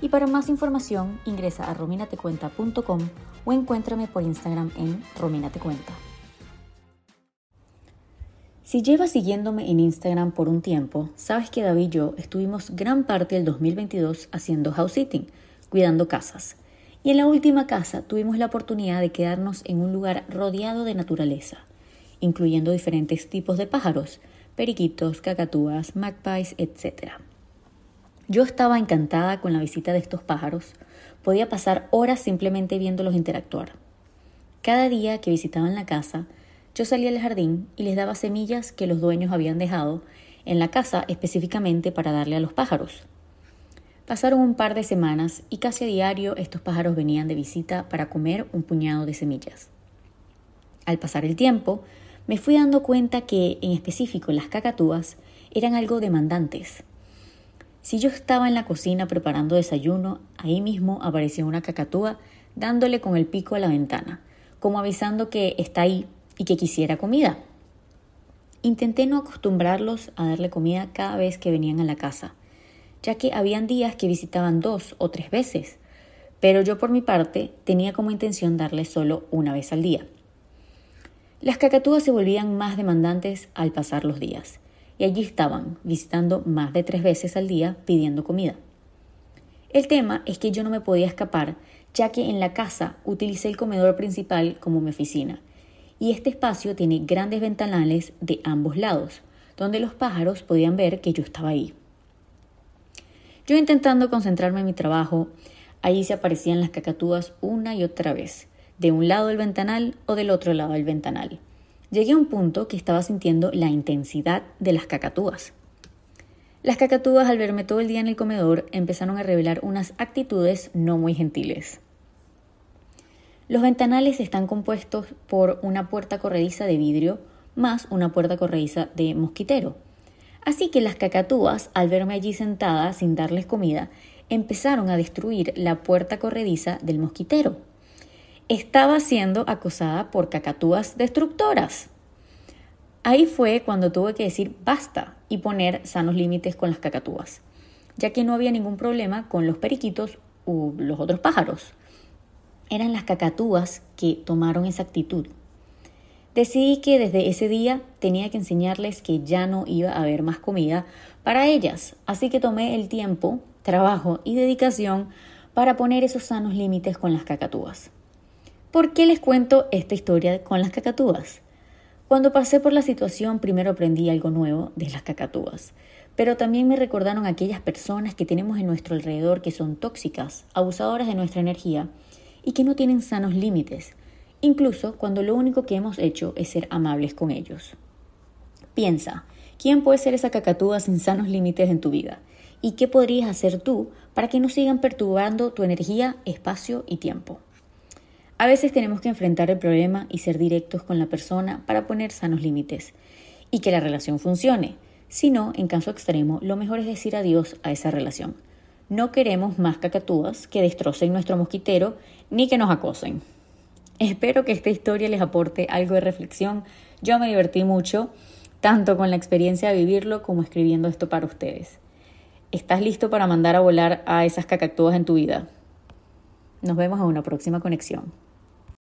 y para más información ingresa a rominatecuenta.com o encuéntrame por Instagram en rominatecuenta. Si llevas siguiéndome en Instagram por un tiempo, sabes que David y yo estuvimos gran parte del 2022 haciendo house sitting, cuidando casas. Y en la última casa tuvimos la oportunidad de quedarnos en un lugar rodeado de naturaleza, incluyendo diferentes tipos de pájaros, periquitos, cacatúas, magpies, etc. Yo estaba encantada con la visita de estos pájaros. Podía pasar horas simplemente viéndolos interactuar. Cada día que visitaban la casa, yo salía al jardín y les daba semillas que los dueños habían dejado en la casa específicamente para darle a los pájaros. Pasaron un par de semanas y casi a diario estos pájaros venían de visita para comer un puñado de semillas. Al pasar el tiempo, me fui dando cuenta que, en específico, las cacatúas eran algo demandantes. Si yo estaba en la cocina preparando desayuno, ahí mismo apareció una cacatúa dándole con el pico a la ventana, como avisando que está ahí y que quisiera comida. Intenté no acostumbrarlos a darle comida cada vez que venían a la casa, ya que habían días que visitaban dos o tres veces, pero yo por mi parte tenía como intención darles solo una vez al día. Las cacatúas se volvían más demandantes al pasar los días y allí estaban, visitando más de tres veces al día pidiendo comida. El tema es que yo no me podía escapar, ya que en la casa utilicé el comedor principal como mi oficina, y este espacio tiene grandes ventanales de ambos lados, donde los pájaros podían ver que yo estaba ahí. Yo intentando concentrarme en mi trabajo, ahí se aparecían las cacatúas una y otra vez, de un lado del ventanal o del otro lado del ventanal. Llegué a un punto que estaba sintiendo la intensidad de las cacatúas. Las cacatúas al verme todo el día en el comedor empezaron a revelar unas actitudes no muy gentiles. Los ventanales están compuestos por una puerta corrediza de vidrio más una puerta corrediza de mosquitero. Así que las cacatúas, al verme allí sentada sin darles comida, empezaron a destruir la puerta corrediza del mosquitero estaba siendo acosada por cacatúas destructoras. Ahí fue cuando tuve que decir basta y poner sanos límites con las cacatúas, ya que no había ningún problema con los periquitos u los otros pájaros. Eran las cacatúas que tomaron esa actitud. Decidí que desde ese día tenía que enseñarles que ya no iba a haber más comida para ellas, así que tomé el tiempo, trabajo y dedicación para poner esos sanos límites con las cacatúas. ¿Por qué les cuento esta historia con las cacatúas? Cuando pasé por la situación primero aprendí algo nuevo de las cacatúas, pero también me recordaron aquellas personas que tenemos en nuestro alrededor que son tóxicas, abusadoras de nuestra energía y que no tienen sanos límites, incluso cuando lo único que hemos hecho es ser amables con ellos. Piensa, ¿quién puede ser esa cacatúa sin sanos límites en tu vida? ¿Y qué podrías hacer tú para que no sigan perturbando tu energía, espacio y tiempo? A veces tenemos que enfrentar el problema y ser directos con la persona para poner sanos límites y que la relación funcione. Si no, en caso extremo, lo mejor es decir adiós a esa relación. No queremos más cacatúas que destrocen nuestro mosquitero ni que nos acosen. Espero que esta historia les aporte algo de reflexión. Yo me divertí mucho, tanto con la experiencia de vivirlo como escribiendo esto para ustedes. ¿Estás listo para mandar a volar a esas cacatúas en tu vida? Nos vemos en una próxima conexión.